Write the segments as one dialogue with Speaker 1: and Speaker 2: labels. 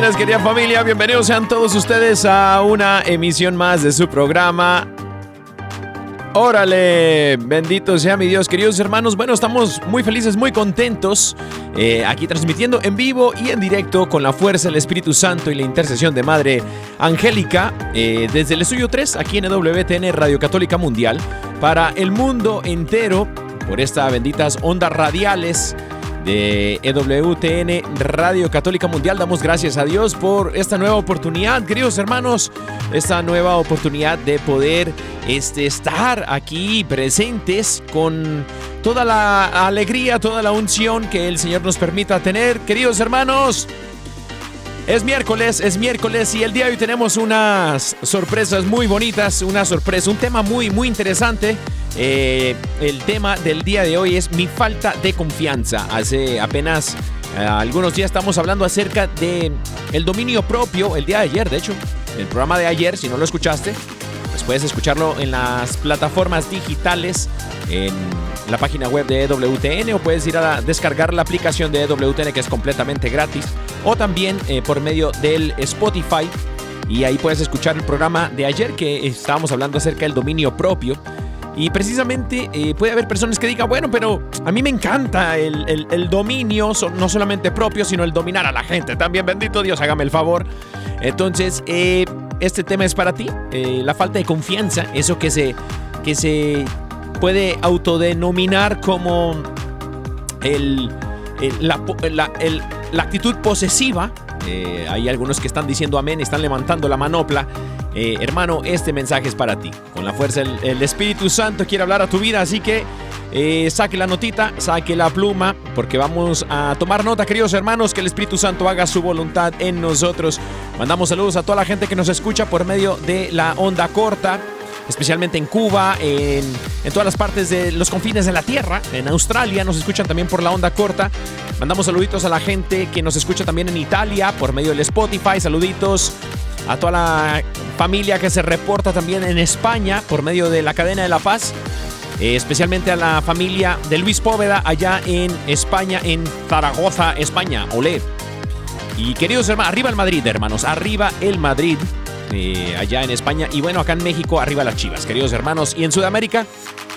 Speaker 1: Bendiciones, querida familia. Bienvenidos sean todos ustedes a una emisión más de su programa. Órale, bendito sea mi Dios, queridos hermanos. Bueno, estamos muy felices, muy contentos eh, aquí transmitiendo en vivo y en directo con la fuerza del Espíritu Santo y la intercesión de Madre Angélica eh, desde el estudio 3 aquí en WTN Radio Católica Mundial para el mundo entero por estas benditas ondas radiales de EWTN Radio Católica Mundial. Damos gracias a Dios por esta nueva oportunidad, queridos hermanos, esta nueva oportunidad de poder este, estar aquí presentes con toda la alegría, toda la unción que el Señor nos permita tener. Queridos hermanos, es miércoles, es miércoles y el día de hoy tenemos unas sorpresas muy bonitas, una sorpresa, un tema muy, muy interesante. Eh, el tema del día de hoy es mi falta de confianza. Hace apenas eh, algunos días estamos hablando acerca de el dominio propio, el día de ayer, de hecho, el programa de ayer, si no lo escuchaste, pues puedes escucharlo en las plataformas digitales, en la página web de EWTN o puedes ir a descargar la aplicación de EWTN que es completamente gratis o también eh, por medio del Spotify y ahí puedes escuchar el programa de ayer que estábamos hablando acerca del dominio propio. Y precisamente eh, puede haber personas que digan, bueno, pero a mí me encanta el, el- dominio, no solamente propio, sino el dominar a la gente. También, bendito Dios, hágame el favor. Entonces, eh, este tema es para ti. eh, la falta de confianza, eso que se, que se puede autodenominar como el, la, la actitud posesiva. Eh, hay algunos que están diciendo amén, están levantando la manopla. Eh, hermano, este mensaje es para ti. Con la fuerza el Espíritu Santo quiere hablar a tu vida, así que eh, saque la notita, saque la pluma, porque vamos a tomar nota, queridos hermanos, que el Espíritu Santo haga su voluntad en nosotros. Mandamos saludos a toda la gente que nos escucha por medio de la onda corta especialmente en Cuba, en, en todas las partes de los confines de la Tierra, en Australia nos escuchan también por la onda corta. Mandamos saluditos a la gente que nos escucha también en Italia por medio del Spotify, saluditos a toda la familia que se reporta también en España por medio de la cadena de La Paz. eh, especialmente a la familia de Luis Póveda allá en España, en Zaragoza, España. Olé. Y queridos hermanos, arriba el Madrid, hermanos, arriba el Madrid, eh, allá en España. Y bueno, acá en México, arriba las chivas, queridos hermanos. Y en Sudamérica,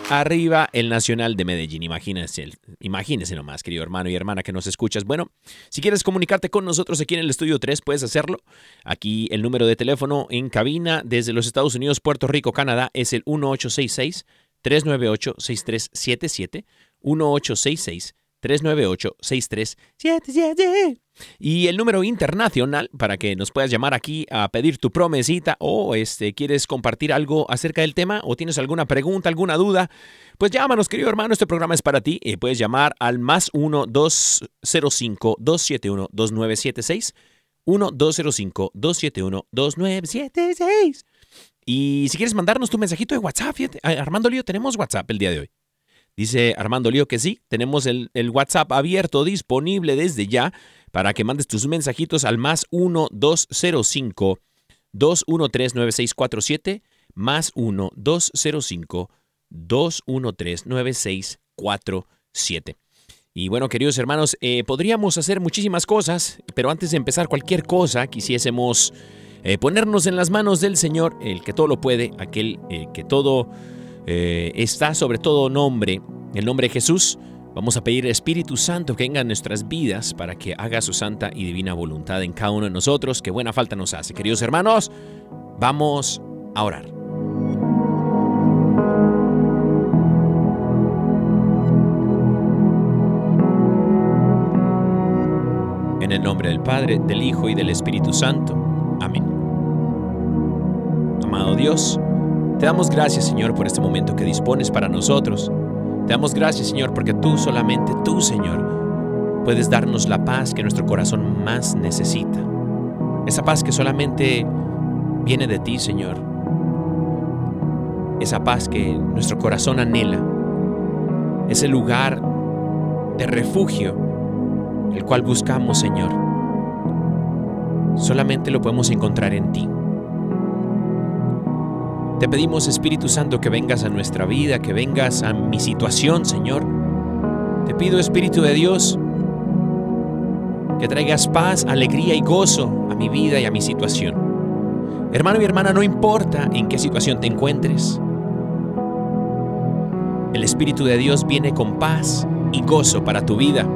Speaker 1: arriba el Nacional de Medellín. Imagínense, imagínense nomás, querido hermano y hermana que nos escuchas. Bueno, si quieres comunicarte con nosotros aquí en el estudio 3, puedes hacerlo. Aquí el número de teléfono en cabina desde los Estados Unidos, Puerto Rico, Canadá es el 1866 398 6377 1866 398 6377 y el número internacional para que nos puedas llamar aquí a pedir tu promesita o este quieres compartir algo acerca del tema o tienes alguna pregunta, alguna duda, pues llámanos, querido hermano, este programa es para ti. y puedes llamar al más 1 205 271 2976 1 205 271 2976 y si quieres mandarnos tu mensajito de WhatsApp, Armando Lío, tenemos WhatsApp el día de hoy. Dice Armando Lío que sí, tenemos el, WhatsApp abierto, disponible desde ya, para que mandes tus mensajitos al más 1-205 213-9647, más 1-205 213-9647. Y bueno, queridos hermanos, eh, podríamos hacer muchísimas cosas, pero antes de empezar cualquier cosa, quisiésemos eh, ponernos en las manos del Señor, el que todo lo puede, aquel eh, que todo eh, está sobre todo nombre, el nombre de Jesús. Vamos a pedir Espíritu Santo que venga en nuestras vidas para que haga su santa y divina voluntad en cada uno de nosotros, que buena falta nos hace. Queridos hermanos, vamos a orar. En el nombre del Padre, del Hijo y del Espíritu Santo. Amén. Amado Dios, te damos gracias Señor por este momento que dispones para nosotros. Te damos gracias Señor porque tú, solamente tú Señor, puedes darnos la paz que nuestro corazón más necesita. Esa paz que solamente viene de ti Señor. Esa paz que nuestro corazón anhela. Ese lugar de refugio el cual buscamos, Señor, solamente lo podemos encontrar en ti. Te pedimos, Espíritu Santo, que vengas a nuestra vida, que vengas a mi situación, Señor. Te pido, Espíritu de Dios, que traigas paz, alegría y gozo a mi vida y a mi situación. Hermano y hermana, no importa en qué situación te encuentres. El Espíritu de Dios viene con paz y gozo para tu vida.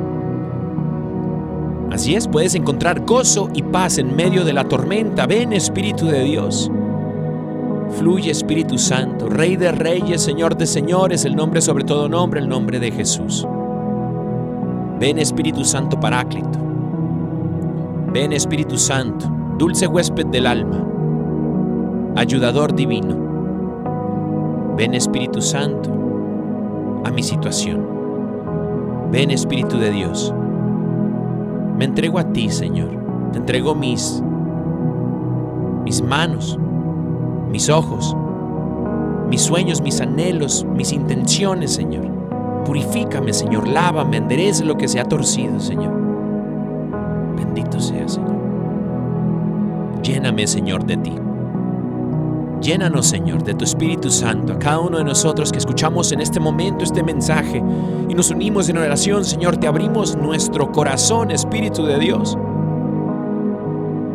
Speaker 1: Así es, puedes encontrar gozo y paz en medio de la tormenta. Ven Espíritu de Dios. Fluye Espíritu Santo, Rey de Reyes, Señor de Señores, el nombre sobre todo nombre, el nombre de Jesús. Ven Espíritu Santo Paráclito. Ven Espíritu Santo, dulce huésped del alma, ayudador divino. Ven Espíritu Santo a mi situación. Ven Espíritu de Dios. Me entrego a ti, Señor. Te entrego mis mis manos, mis ojos, mis sueños, mis anhelos, mis intenciones, Señor. Purifícame, Señor. Lávame, enderece lo que se ha torcido, Señor. Bendito sea, Señor. Lléname, Señor, de ti. Llénanos, Señor, de tu Espíritu Santo, a cada uno de nosotros que escuchamos en este momento este mensaje y nos unimos en oración, Señor, te abrimos nuestro corazón, Espíritu de Dios.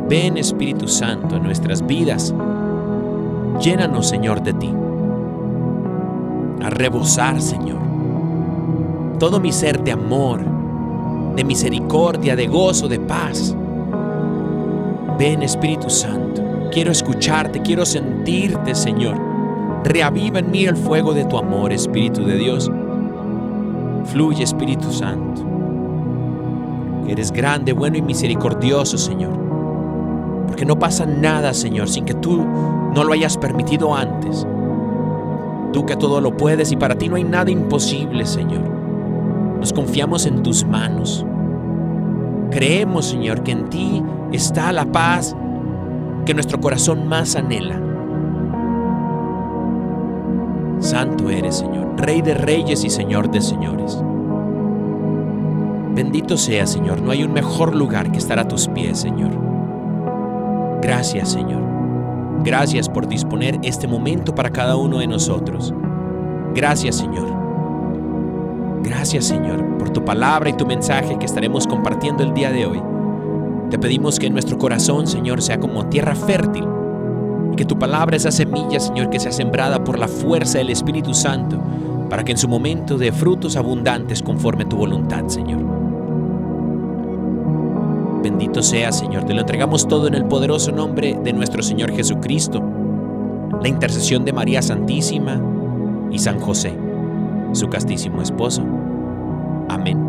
Speaker 1: Ven, Espíritu Santo, en nuestras vidas. Llénanos, Señor, de ti. A rebosar, Señor. Todo mi ser de amor, de misericordia, de gozo, de paz. Ven, Espíritu Santo. Quiero escucharte, quiero sentirte, Señor. Reaviva en mí el fuego de tu amor, Espíritu de Dios. Fluye, Espíritu Santo. Eres grande, bueno y misericordioso, Señor. Porque no pasa nada, Señor, sin que tú no lo hayas permitido antes. Tú que todo lo puedes y para ti no hay nada imposible, Señor. Nos confiamos en tus manos. Creemos, Señor, que en ti está la paz que nuestro corazón más anhela. Santo eres, Señor, Rey de reyes y Señor de señores. Bendito sea, Señor, no hay un mejor lugar que estar a tus pies, Señor. Gracias, Señor. Gracias por disponer este momento para cada uno de nosotros. Gracias, Señor. Gracias, Señor, por tu palabra y tu mensaje que estaremos compartiendo el día de hoy. Te pedimos que nuestro corazón, Señor, sea como tierra fértil y que tu palabra, esa semilla, Señor, que sea sembrada por la fuerza del Espíritu Santo, para que en su momento dé frutos abundantes conforme tu voluntad, Señor. Bendito sea, Señor, te lo entregamos todo en el poderoso nombre de nuestro Señor Jesucristo, la intercesión de María Santísima y San José, su castísimo esposo. Amén.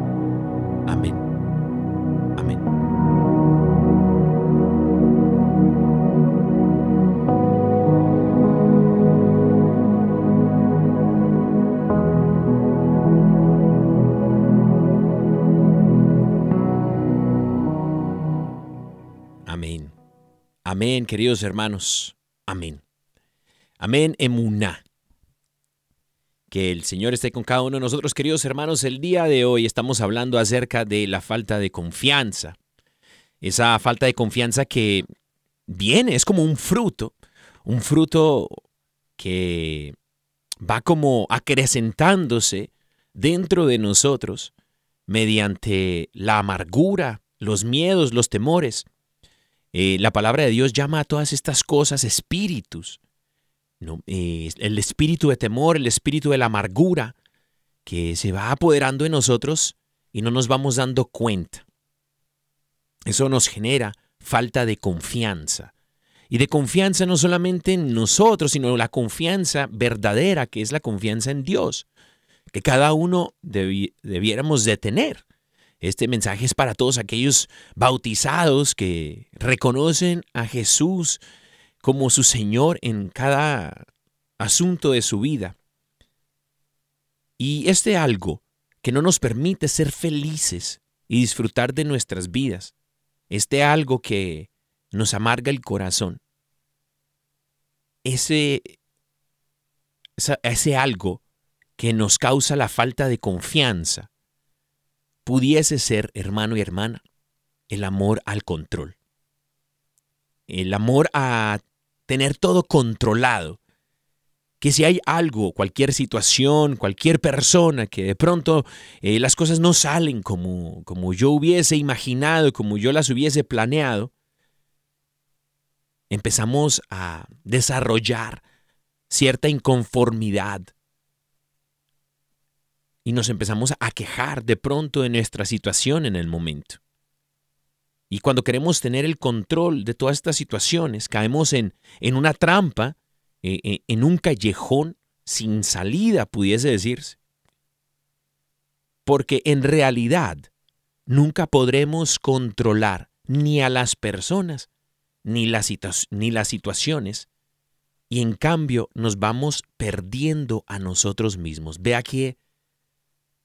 Speaker 1: Amén, queridos hermanos. Amén. Amén, emuná. Que el Señor esté con cada uno de nosotros, queridos hermanos. El día de hoy estamos hablando acerca de la falta de confianza. Esa falta de confianza que viene, es como un fruto, un fruto que va como acrecentándose dentro de nosotros mediante la amargura, los miedos, los temores. Eh, la palabra de Dios llama a todas estas cosas espíritus. ¿no? Eh, el espíritu de temor, el espíritu de la amargura, que se va apoderando de nosotros y no nos vamos dando cuenta. Eso nos genera falta de confianza. Y de confianza no solamente en nosotros, sino la confianza verdadera, que es la confianza en Dios, que cada uno debiéramos de tener. Este mensaje es para todos aquellos bautizados que reconocen a Jesús como su Señor en cada asunto de su vida. Y este algo que no nos permite ser felices y disfrutar de nuestras vidas, este algo que nos amarga el corazón, ese, ese algo que nos causa la falta de confianza, pudiese ser, hermano y hermana, el amor al control. El amor a tener todo controlado. Que si hay algo, cualquier situación, cualquier persona que de pronto eh, las cosas no salen como, como yo hubiese imaginado, como yo las hubiese planeado, empezamos a desarrollar cierta inconformidad, y nos empezamos a quejar de pronto de nuestra situación en el momento. Y cuando queremos tener el control de todas estas situaciones, caemos en, en una trampa, eh, eh, en un callejón sin salida, pudiese decirse. Porque en realidad nunca podremos controlar ni a las personas ni las, ni las situaciones y en cambio nos vamos perdiendo a nosotros mismos. Vea que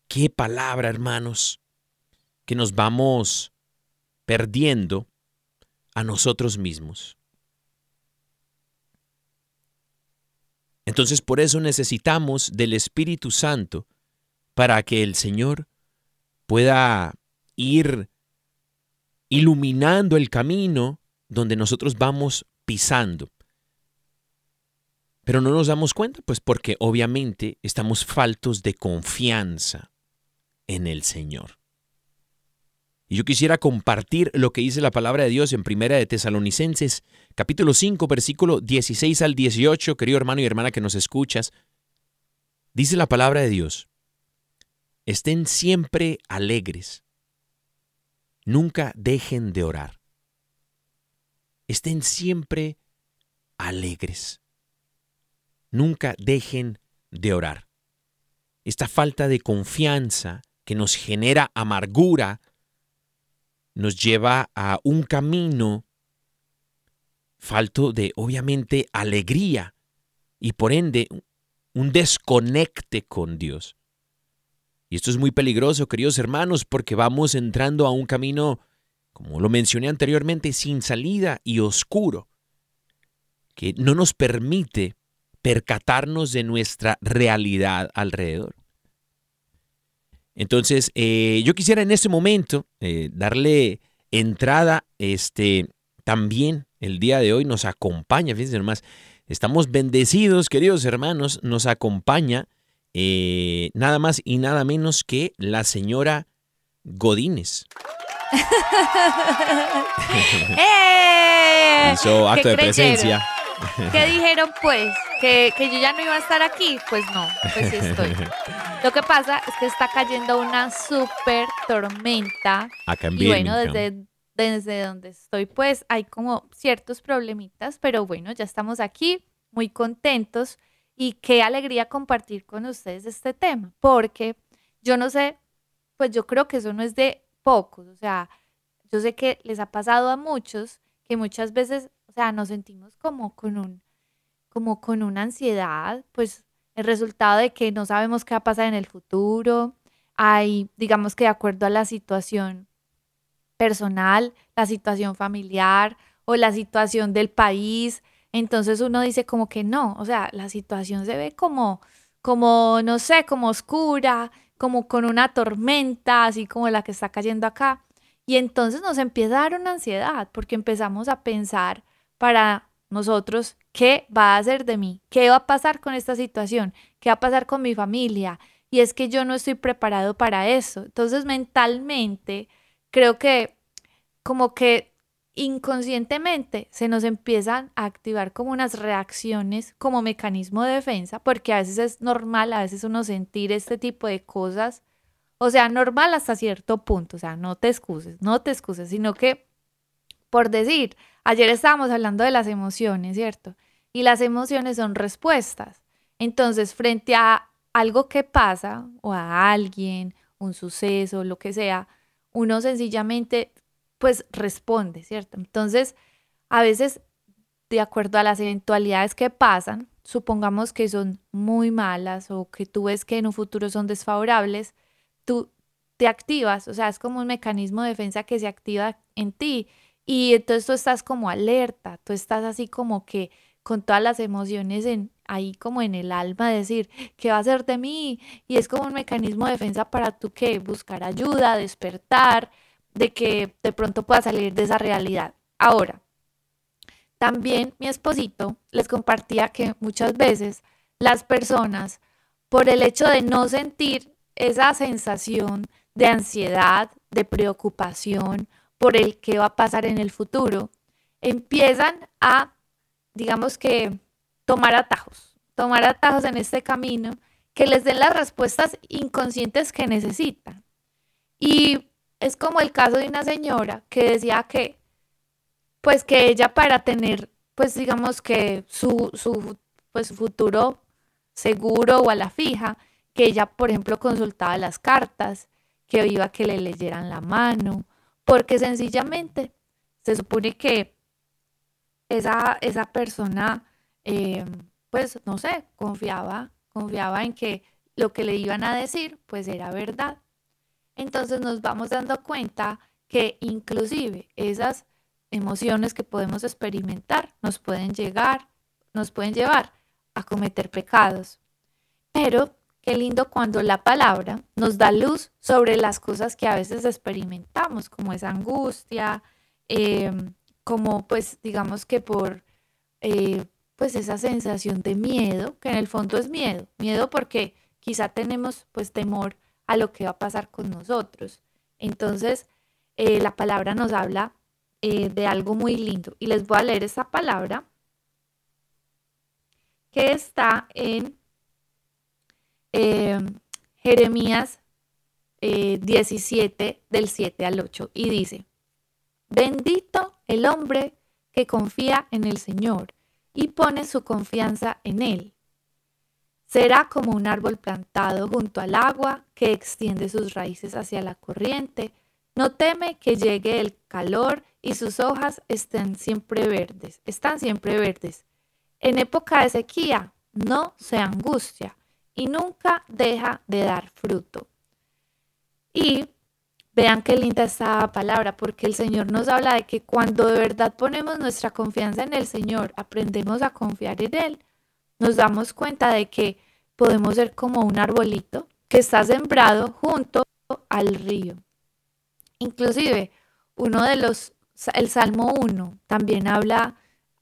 Speaker 1: Qué palabra, hermanos, que nos vamos perdiendo a nosotros mismos. Entonces por eso necesitamos del Espíritu Santo para que el Señor pueda ir iluminando el camino donde nosotros vamos pisando. Pero no nos damos cuenta, pues porque obviamente estamos faltos de confianza en el Señor. Y yo quisiera compartir lo que dice la palabra de Dios en Primera de Tesalonicenses, capítulo 5, versículo 16 al 18, querido hermano y hermana que nos escuchas. Dice la palabra de Dios, estén siempre alegres, nunca dejen de orar. Estén siempre alegres, nunca dejen de orar. Esta falta de confianza que nos genera amargura, nos lleva a un camino falto de, obviamente, alegría y por ende un desconecte con Dios. Y esto es muy peligroso, queridos hermanos, porque vamos entrando a un camino, como lo mencioné anteriormente, sin salida y oscuro, que no nos permite percatarnos de nuestra realidad alrededor. Entonces, eh, yo quisiera en este momento eh, darle entrada, este, también el día de hoy nos acompaña, fíjense nomás, estamos bendecidos, queridos hermanos, nos acompaña eh, nada más y nada menos que la señora Godínez. Hizo acto de presencia.
Speaker 2: ¿Qué dijeron pues? ¿Que, ¿Que, yo ya no iba a estar aquí? Pues no, pues sí estoy. Lo que pasa es que está cayendo una súper tormenta.
Speaker 1: Acá en
Speaker 2: y bueno, desde, desde donde estoy pues hay como ciertos problemitas, pero bueno, ya estamos aquí, muy contentos y qué alegría compartir con ustedes este tema, porque yo no sé, pues yo creo que eso no es de pocos, o sea, yo sé que les ha pasado a muchos que muchas veces sea, nos sentimos como con un, como con una ansiedad, pues el resultado de que no sabemos qué va a pasar en el futuro. Hay, digamos que de acuerdo a la situación personal, la situación familiar o la situación del país, entonces uno dice como que no, o sea, la situación se ve como, como, no sé, como oscura, como con una tormenta, así como la que está cayendo acá. Y entonces nos empieza a dar una ansiedad porque empezamos a pensar para nosotros qué va a hacer de mí, qué va a pasar con esta situación, qué va a pasar con mi familia, y es que yo no estoy preparado para eso. Entonces mentalmente creo que como que inconscientemente se nos empiezan a activar como unas reacciones como mecanismo de defensa, porque a veces es normal, a veces uno sentir este tipo de cosas, o sea, normal hasta cierto punto, o sea, no te excuses, no te excuses, sino que, por decir, ayer estábamos hablando de las emociones, ¿cierto? Y las emociones son respuestas. Entonces, frente a algo que pasa o a alguien, un suceso, lo que sea, uno sencillamente pues responde, ¿cierto? Entonces, a veces, de acuerdo a las eventualidades que pasan, supongamos que son muy malas o que tú ves que en un futuro son desfavorables, tú te activas, o sea, es como un mecanismo de defensa que se activa en ti y entonces tú estás como alerta, tú estás así como que con todas las emociones en, ahí como en el alma, decir, ¿qué va a hacer de mí? Y es como un mecanismo de defensa para tú que buscar ayuda, despertar, de que de pronto pueda salir de esa realidad. Ahora, también mi esposito les compartía que muchas veces las personas, por el hecho de no sentir esa sensación de ansiedad, de preocupación por el que va a pasar en el futuro, empiezan a, digamos que, tomar atajos, tomar atajos en este camino que les den las respuestas inconscientes que necesitan. Y es como el caso de una señora que decía que, pues que ella para tener, pues digamos que su, su pues, futuro seguro o a la fija, que ella, por ejemplo, consultaba las cartas, que iba a que le leyeran la mano, porque sencillamente se supone que esa, esa persona, eh, pues no sé, confiaba, confiaba en que lo que le iban a decir, pues era verdad entonces nos vamos dando cuenta que inclusive esas emociones que podemos experimentar nos pueden llegar, nos pueden llevar a cometer pecados. Pero qué lindo cuando la palabra nos da luz sobre las cosas que a veces experimentamos, como esa angustia, em, como pues digamos que por eh, pues esa sensación de miedo, que en el fondo es miedo, miedo porque quizá tenemos pues temor a lo que va a pasar con nosotros. Entonces, eh, la palabra nos habla eh, de algo muy lindo. Y les voy a leer esa palabra que está en eh, Jeremías 17 del 7 al 8 y dice, bendito el hombre que confía en el Señor y pone su confianza en Él. Será como un árbol plantado junto al agua que extiende sus raíces hacia la corriente. No teme que llegue el calor y sus hojas estén siempre verdes. Están siempre verdes. En época de sequía no se angustia y nunca deja de dar fruto. Y vean qué linda esta palabra, porque el Señor nos habla de que cuando de verdad ponemos nuestra confianza en el Señor, aprendemos a confiar en Él, nos damos cuenta de que podemos ser como un arbolito que está sembrado junto al río. Inclusive, uno de los, el Salmo 1 también habla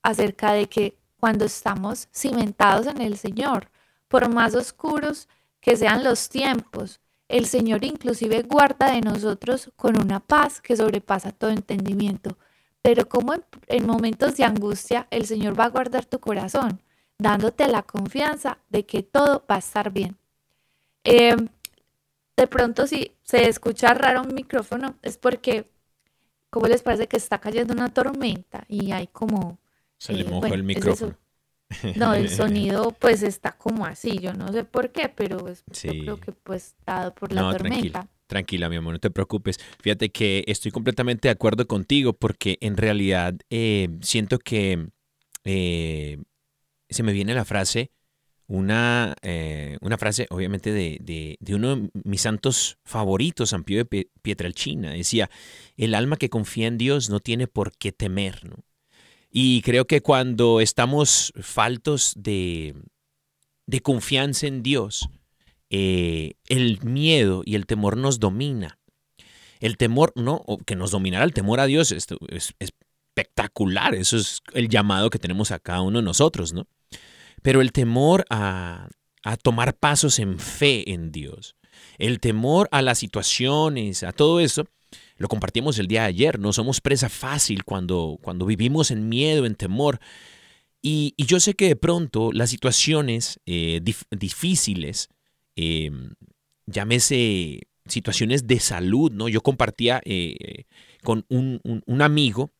Speaker 2: acerca de que cuando estamos cimentados en el Señor, por más oscuros que sean los tiempos, el Señor inclusive guarda de nosotros con una paz que sobrepasa todo entendimiento. Pero como en momentos de angustia, el Señor va a guardar tu corazón dándote la confianza de que todo va a estar bien. Em, de pronto si se escucha raro un micrófono es porque, ¿cómo les parece que está cayendo una tormenta y hay como...
Speaker 1: Se le eh, mojó el micrófono.
Speaker 2: No, el sonido pues está como así, yo no sé por qué, pero es, yo creo que pues dado por la tormenta.
Speaker 1: Tranquila, mi amor, no te preocupes. Fíjate que estoy completamente de acuerdo contigo porque en realidad eh, siento que eh, se me viene la frase, una, eh, una frase obviamente de, uno de mis santos favoritos, San Pío de Pietrelcina. Decía, el alma que confía en Dios no tiene por qué temer. Y creo que cuando estamos faltos de, de confianza en Dios, eh, el miedo y el temor nos domina. El temor, no, que nos dominara el temor a Dios es, es, espectacular. Eso es el llamado que tenemos a cada uno de nosotros, ¿no? Pero el temor a, a tomar pasos en fe en Dios. El temor a las situaciones, a todo eso, lo compartimos el día de ayer. No somos presa fácil cuando, cuando vivimos en miedo, en temor. Y, yo sé que de pronto las situaciones eh, difíciles, eh, llámese situaciones de salud, ¿no? Yo compartía eh, con un, amigo,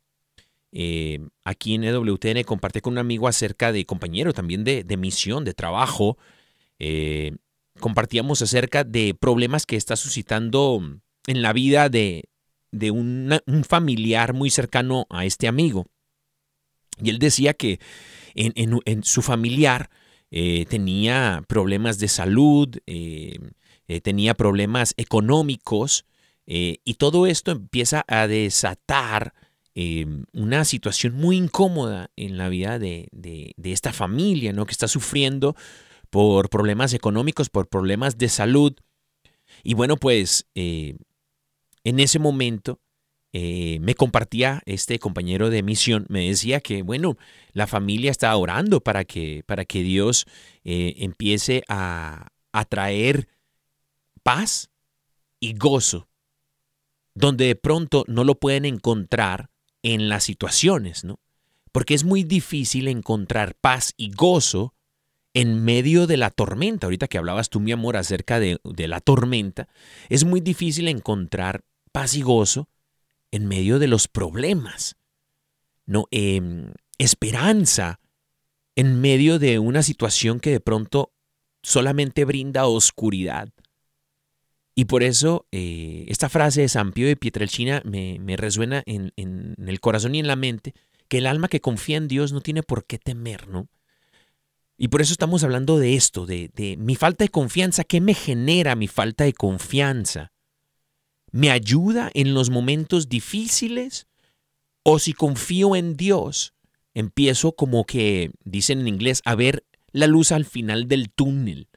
Speaker 1: aquí en EWTN, compartí con un amigo acerca de compañero también de, de misión, de trabajo, eh, compartíamos acerca de problemas que está suscitando en la vida de, un familiar muy cercano a este amigo. Y él decía que en, su familiar eh, tenía problemas de salud, eh, tenía problemas económicos, y todo esto empieza a desatar una situación muy incómoda en la vida de, de, esta familia, ¿no? Que está sufriendo por problemas económicos, por problemas de salud. Y bueno, pues eh, en ese momento eh, me compartía este compañero de misión, me decía que, bueno, la familia está orando para que, para que Dios eh, empiece a, a traer paz y gozo, donde de pronto no lo pueden encontrar en las situaciones, ¿no? Porque es muy difícil encontrar paz y gozo en medio de la tormenta. Ahorita que hablabas tú, mi amor, acerca de, la tormenta, es muy difícil encontrar paz y gozo en medio de los problemas. No, em, esperanza en medio de una situación que de pronto solamente brinda oscuridad. Y por eso eh, esta frase de San Pío de Pietrelcina me, me resuena en, en, el corazón y en la mente, que el alma que confía en Dios no tiene por qué temer, ¿no? Y por eso estamos hablando de esto, de, mi falta de confianza. ¿Qué me genera mi falta de confianza? ¿Me ayuda en los momentos difíciles? ¿O si confío en Dios, empiezo como que, dicen en inglés, a ver la luz al final del túnel?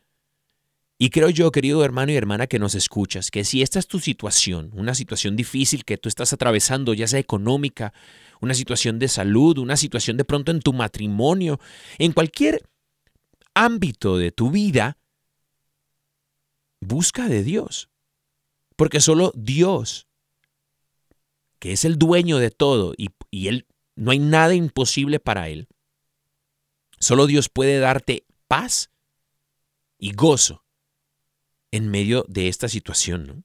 Speaker 1: Y creo yo, querido hermano y hermana que nos escuchas, que si esta es tu situación, una situación difícil que tú estás atravesando, ya sea económica, una situación de salud, una situación de pronto en tu matrimonio, en cualquier ámbito de tu vida, busca de Dios. Porque solo Dios, que es el dueño de todo y, Él, no hay nada imposible para Él, solo Dios puede darte paz y gozo en medio de esta situación.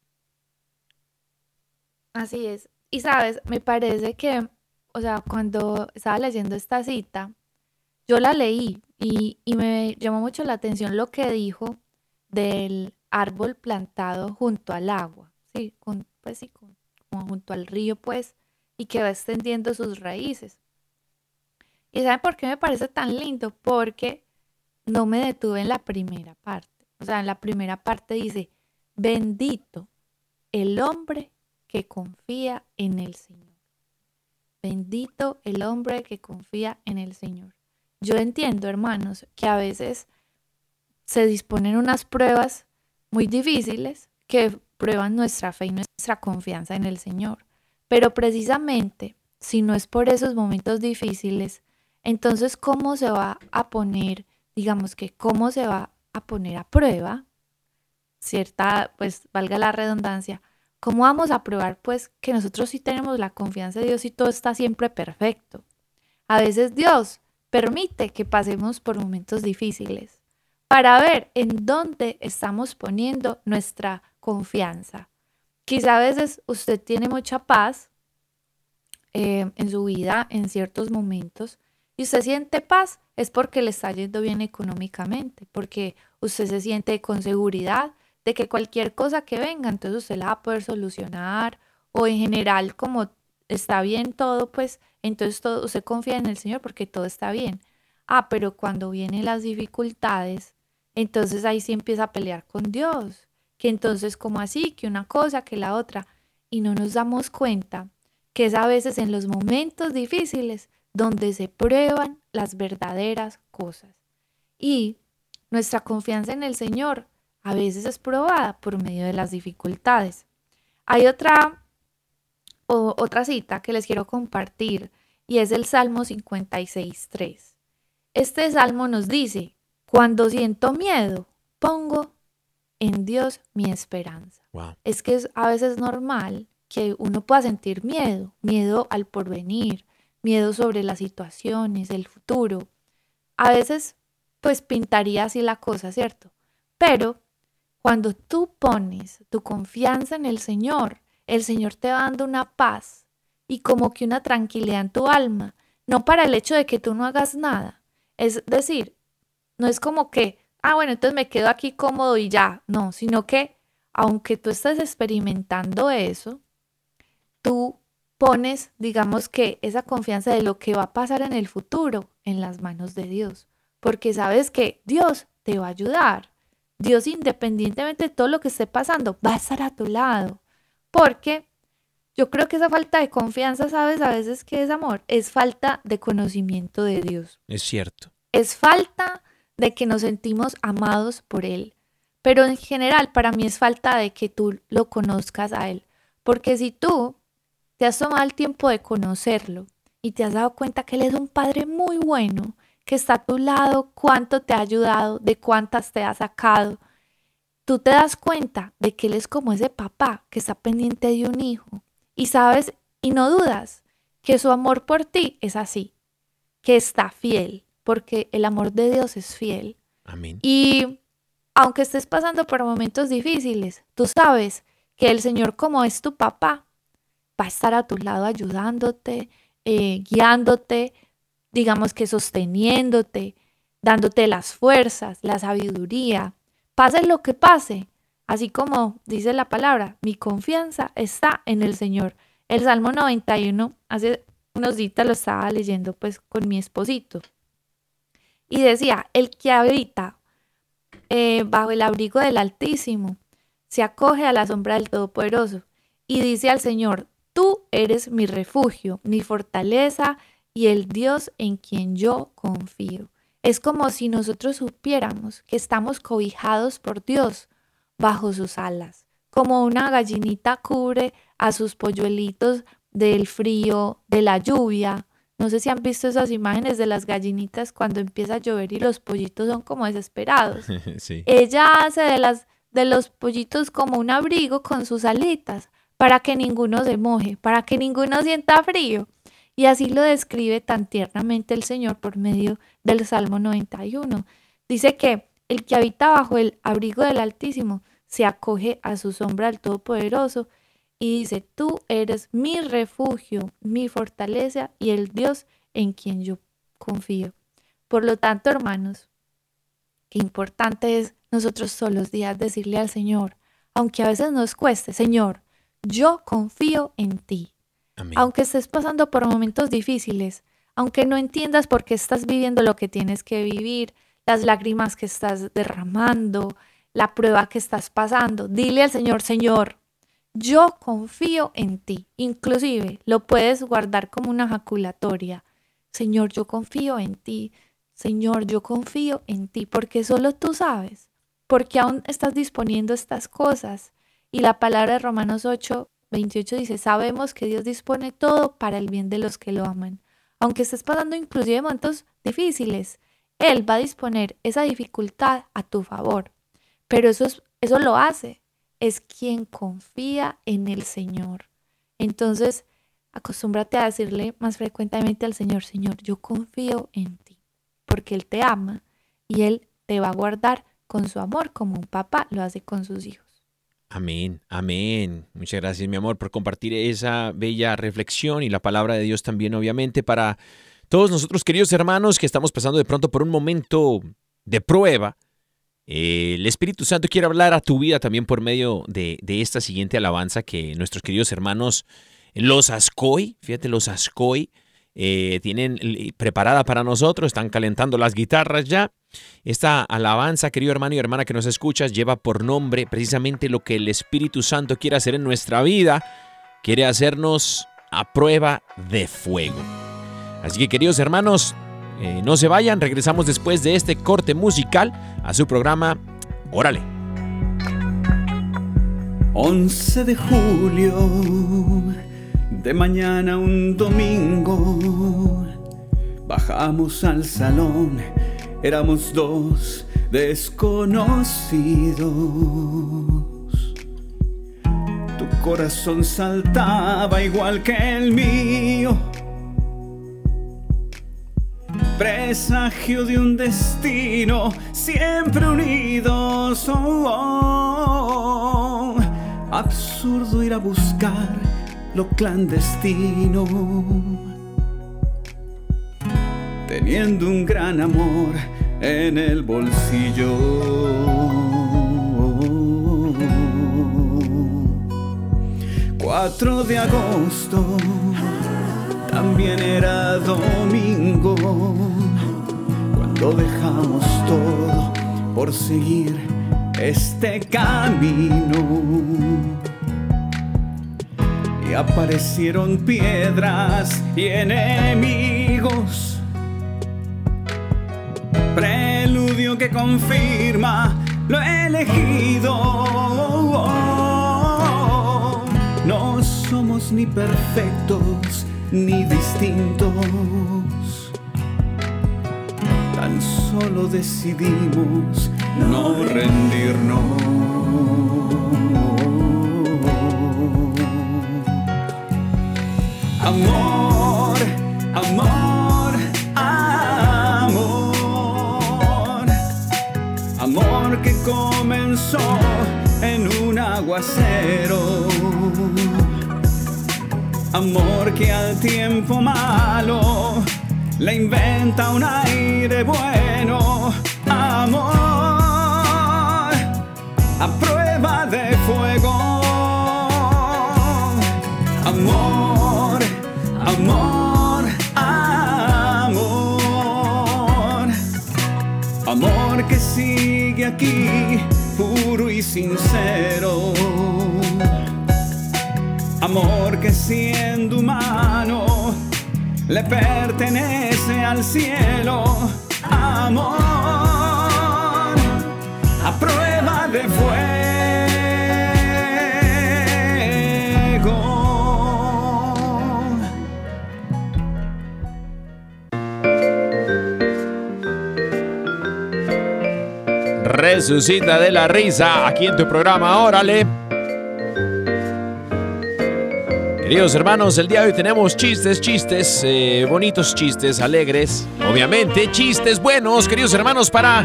Speaker 2: Así es. Y sabes, me parece que, o sea, cuando estaba leyendo esta cita, yo la leí y, me llamó mucho la atención lo que dijo del árbol plantado junto al agua, sí, pues sí, como junto al río, pues, y que va extendiendo sus raíces. ¿Y saben por qué me parece tan lindo? Porque no me detuve en la primera parte. O sea, en la primera parte dice, bendito el hombre que confía en el Señor. Bendito el hombre que confía en el Señor. Yo entiendo, hermanos, que a veces se disponen unas pruebas muy difíciles que prueban nuestra fe y nuestra confianza en el Señor. Pero precisamente, si no es por esos momentos difíciles, entonces, ¿cómo se va a poner, digamos que, cómo se va a poner a prueba, cierta, pues valga la redundancia, cómo vamos a probar, pues, que nosotros sí tenemos la confianza de Dios y todo está siempre perfecto? A veces Dios permite que pasemos por momentos difíciles para ver en dónde estamos poniendo nuestra confianza. Quizá a veces usted tiene mucha paz eh, en su vida en ciertos momentos y usted siente paz es porque le está yendo bien económicamente, porque usted se siente con seguridad de que cualquier cosa que venga, entonces usted la va a poder solucionar o en general como está bien todo, pues entonces todo, usted confía en el Señor porque todo está bien. Ah, pero cuando vienen las dificultades, entonces ahí sí empieza a pelear con Dios. Que entonces, como así, que una cosa, que la otra. Y no nos damos cuenta que es a veces en los momentos difíciles donde se prueban las verdaderas cosas. Y nuestra confianza en el Señor a veces es probada por medio de las dificultades. Hay otra o, otra cita que les quiero compartir y es el Salmo 56.3. Este salmo nos dice, cuando siento miedo, pongo en Dios mi esperanza.
Speaker 1: Wow.
Speaker 2: Es que es a veces normal que uno pueda sentir miedo, miedo al porvenir, miedo sobre las situaciones, el futuro. A veces, pues pintaría así la cosa, ¿cierto? Pero cuando tú pones tu confianza en el Señor, el Señor te va dando una paz y como que una tranquilidad en tu alma, no para el hecho de que tú no hagas nada. Es decir, no es como que, ah, bueno, entonces me quedo aquí cómodo y ya, no, sino que aunque tú estés experimentando eso, tú pones, digamos que esa confianza de lo que va a pasar en el futuro en las manos de Dios, porque sabes que Dios te va a ayudar. Dios, independientemente de todo lo que esté pasando, va a estar a tu lado. Porque yo creo que esa falta de confianza, ¿sabes? A veces que es amor, es falta de conocimiento de Dios.
Speaker 1: Es cierto.
Speaker 2: Es falta de que nos sentimos amados por Él. Pero en general, para mí es falta de que tú lo conozcas a Él. Porque si tú te has tomado el tiempo de conocerlo y te has dado cuenta que Él es un Padre muy bueno, que está a tu lado, cuánto te ha ayudado, de cuántas te ha sacado, tú te das cuenta de que Él es como ese papá que está pendiente de un hijo. Y sabes, y no dudas, que su amor por ti es así, que está fiel, porque el amor de Dios es fiel.
Speaker 1: Amén.
Speaker 2: Y aunque estés pasando por momentos difíciles, tú sabes que el Señor como es tu papá, va a estar a tu lado ayudándote, eh, guiándote, digamos que sosteniéndote, dándote las fuerzas, la sabiduría. Pase lo que pase, así como dice la palabra, mi confianza está en el Señor. El Salmo 91, hace unos días lo estaba leyendo pues con mi esposito. Y decía, el que habita eh, bajo el abrigo del Altísimo se acoge a la sombra del Todopoderoso y dice al Señor, tú eres mi refugio, mi fortaleza y el Dios en quien yo confío. Es como si nosotros supiéramos que estamos cobijados por Dios bajo sus alas, como una gallinita cubre a sus polluelitos del frío, de la lluvia. No sé si han visto esas imágenes de las gallinitas cuando empieza a llover y los pollitos son como desesperados.
Speaker 1: sí.
Speaker 2: Ella hace de, las, de los pollitos como un abrigo con sus alitas para que ninguno se moje, para que ninguno sienta frío. Y así lo describe tan tiernamente el Señor por medio del Salmo 91. Dice que el que habita bajo el abrigo del Altísimo se acoge a su sombra al Todopoderoso y dice, tú eres mi refugio, mi fortaleza y el Dios en quien yo confío. Por lo tanto, hermanos, qué importante es nosotros todos los días decirle al Señor, aunque a veces nos cueste, Señor, yo confío en ti.
Speaker 1: Amén.
Speaker 2: Aunque estés pasando por momentos difíciles, aunque no entiendas por qué estás viviendo lo que tienes que vivir, las lágrimas que estás derramando, la prueba que estás pasando, dile al Señor, Señor, yo confío en ti. Inclusive lo puedes guardar como una jaculatoria. Señor, yo confío en ti. Señor, yo confío en ti, porque solo tú sabes, porque aún estás disponiendo estas cosas. Y la palabra de Romanos 8, 28 dice, sabemos que Dios dispone todo para el bien de los que lo aman. Aunque estés pasando inclusive momentos difíciles, Él va a disponer esa dificultad a tu favor. Pero eso, es, eso lo hace, es quien confía en el Señor. Entonces, acostúmbrate a decirle más frecuentemente al Señor, Señor, yo confío en ti, porque Él te ama y Él te va a guardar con su amor como un papá lo hace con sus hijos.
Speaker 1: Amén, amén. Muchas gracias, mi amor, por compartir esa bella reflexión y la palabra de Dios también, obviamente, para todos nosotros, queridos hermanos, que estamos pasando de pronto por un momento de prueba. Eh, el Espíritu Santo quiere hablar a tu vida también por medio de, esta siguiente alabanza que nuestros queridos hermanos, los Ascoy, fíjate, los Ascoy, eh, tienen preparada para nosotros, están calentando las guitarras ya. Esta alabanza, querido hermano y hermana que nos escuchas, lleva por nombre precisamente lo que el Espíritu Santo quiere hacer en nuestra vida. Quiere hacernos a prueba de fuego. Así que, queridos hermanos, eh, no se vayan, regresamos después de este corte musical a su programa Órale.
Speaker 3: 11 de julio, de mañana un domingo, bajamos al salón, éramos dos desconocidos. Tu corazón saltaba igual que el mío. Presagio de un destino siempre unidos. Oh, oh. Absurdo ir a buscar lo clandestino. Teniendo un gran amor en el bolsillo. 4 de agosto también era domingo cuando dejamos todo por seguir este camino y aparecieron piedras y enemigos preludio que confirma lo elegido. No somos ni perfectos ni distintos. Tan solo decidimos no rendirnos. Amor, amor, amor. Amor que comenzó en un aguacero. Amor que al tiempo malo le inventa un aire bueno. Amor a prueba de fuego. Amor, amor, amor. Amor que sigue aquí, puro y sincero. Amor que siendo humano le pertenece al cielo. Amor a prueba de fuego.
Speaker 1: Resucita de la risa aquí en tu programa, órale. Queridos hermanos, el día de hoy tenemos chistes, chistes, eh, bonitos chistes, alegres. Obviamente, chistes buenos, queridos hermanos, para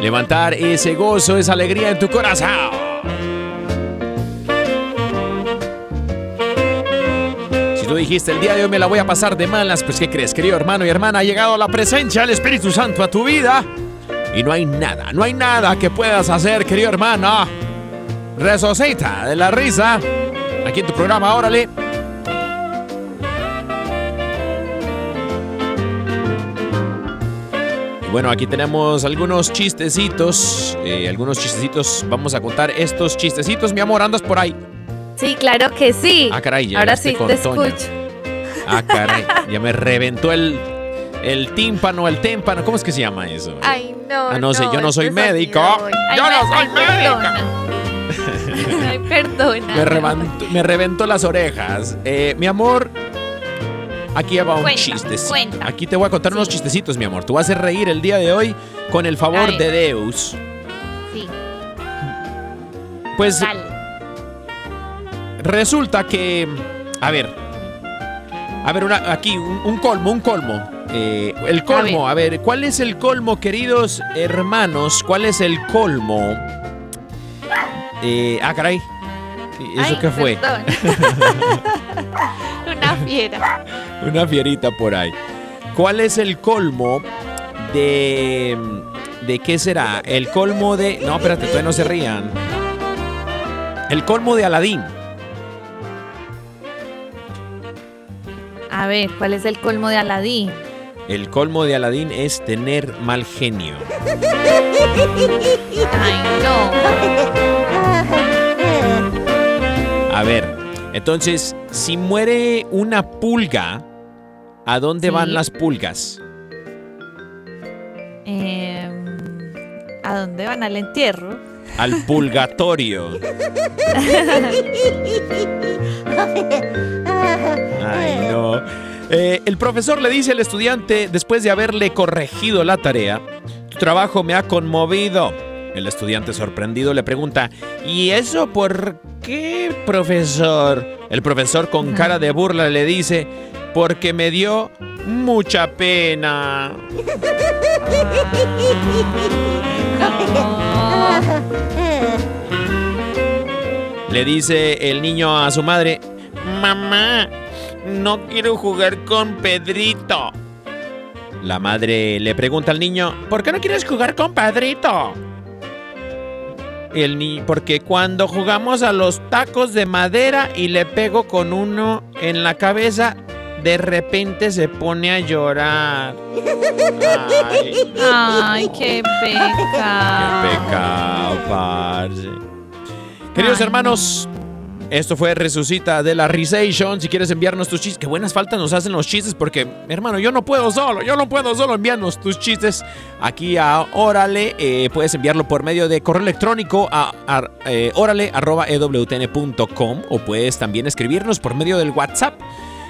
Speaker 1: levantar ese gozo, esa alegría en tu corazón. Si tú dijiste el día de hoy me la voy a pasar de malas, pues ¿qué crees, querido hermano y hermana? Ha llegado la presencia del Espíritu Santo a tu vida. Y no hay nada, no hay nada que puedas hacer, querido hermano. Resucita de la risa. Aquí en tu programa, órale. Y bueno, aquí tenemos algunos chistecitos. eh, algunos chistecitos. Vamos a contar estos chistecitos. Mi amor, andas por ahí.
Speaker 2: Sí, claro que sí.
Speaker 1: Ah, caray, ya
Speaker 2: Ahora sí
Speaker 1: con
Speaker 2: te
Speaker 1: Toña.
Speaker 2: escucho.
Speaker 1: Ah, caray. Ya me reventó el, el tímpano, el témpano. ¿Cómo es que se llama eso?
Speaker 2: Ay, no.
Speaker 1: Ah, no sé, yo no soy médico.
Speaker 2: Ay,
Speaker 1: Yo
Speaker 2: me-
Speaker 1: no soy
Speaker 2: perdona. Ay, perdona.
Speaker 1: Me reventó, me reventó las orejas. Eh, mi amor, aquí va un
Speaker 2: Cuenta,
Speaker 1: chiste.
Speaker 2: cuenta.
Speaker 1: Aquí te voy a contar unos chistecitos, mi amor. Tú vas a hacer reír el día de hoy con el favor de Deus.
Speaker 2: Sí,
Speaker 1: Pues
Speaker 2: dale.
Speaker 1: resulta que. A ver. A ver, una- aquí, un, un colmo, un colmo. Eh, el colmo, a ver. ¿cuál es el colmo, queridos hermanos? ¿Cuál es el colmo? Eh, ah, caray. ¿Eso
Speaker 2: Ay,
Speaker 1: qué fue?
Speaker 2: Una fiera.
Speaker 1: Una fierita por ahí. ¿Cuál es el colmo de. ¿De qué será? El colmo de. No, espérate, todavía no se rían. El colmo de Aladín.
Speaker 2: A ver, ¿cuál es el colmo de Aladín?
Speaker 1: El colmo de Aladín es tener mal genio.
Speaker 2: Ay, no.
Speaker 1: Entonces, si muere una pulga, ¿a dónde
Speaker 2: Sí.
Speaker 1: van las pulgas?
Speaker 2: Em, ¿A dónde van al entierro?
Speaker 1: Al pulgatorio. Ay, no. Eh, el profesor le dice al estudiante, después de haberle corregido la tarea, tu trabajo me ha conmovido. El estudiante sorprendido le pregunta, ¿y eso por qué, profesor? El profesor con cara de burla le dice, porque me dio mucha pena. Le dice el niño a su madre, mamá, no quiero jugar con Pedrito. La madre le pregunta al niño, ¿por qué no quieres jugar con Pedrito? El ni porque cuando jugamos a los tacos de madera y le pego con uno en la cabeza, de repente se pone a llorar. Ay,
Speaker 2: Ay, qué peca.
Speaker 1: qué pecado, parce. Queridos
Speaker 2: Ay,
Speaker 1: hermanos, esto fue Resucita de la Risation. Si quieres enviarnos tus chistes, qué buenas faltas nos hacen los chistes, porque, hermano, yo no puedo solo, yo no puedo solo enviarnos tus chistes aquí a Órale. Eh, puedes enviarlo por medio de correo electrónico a, a eh, o puedes también escribirnos por medio del WhatsApp.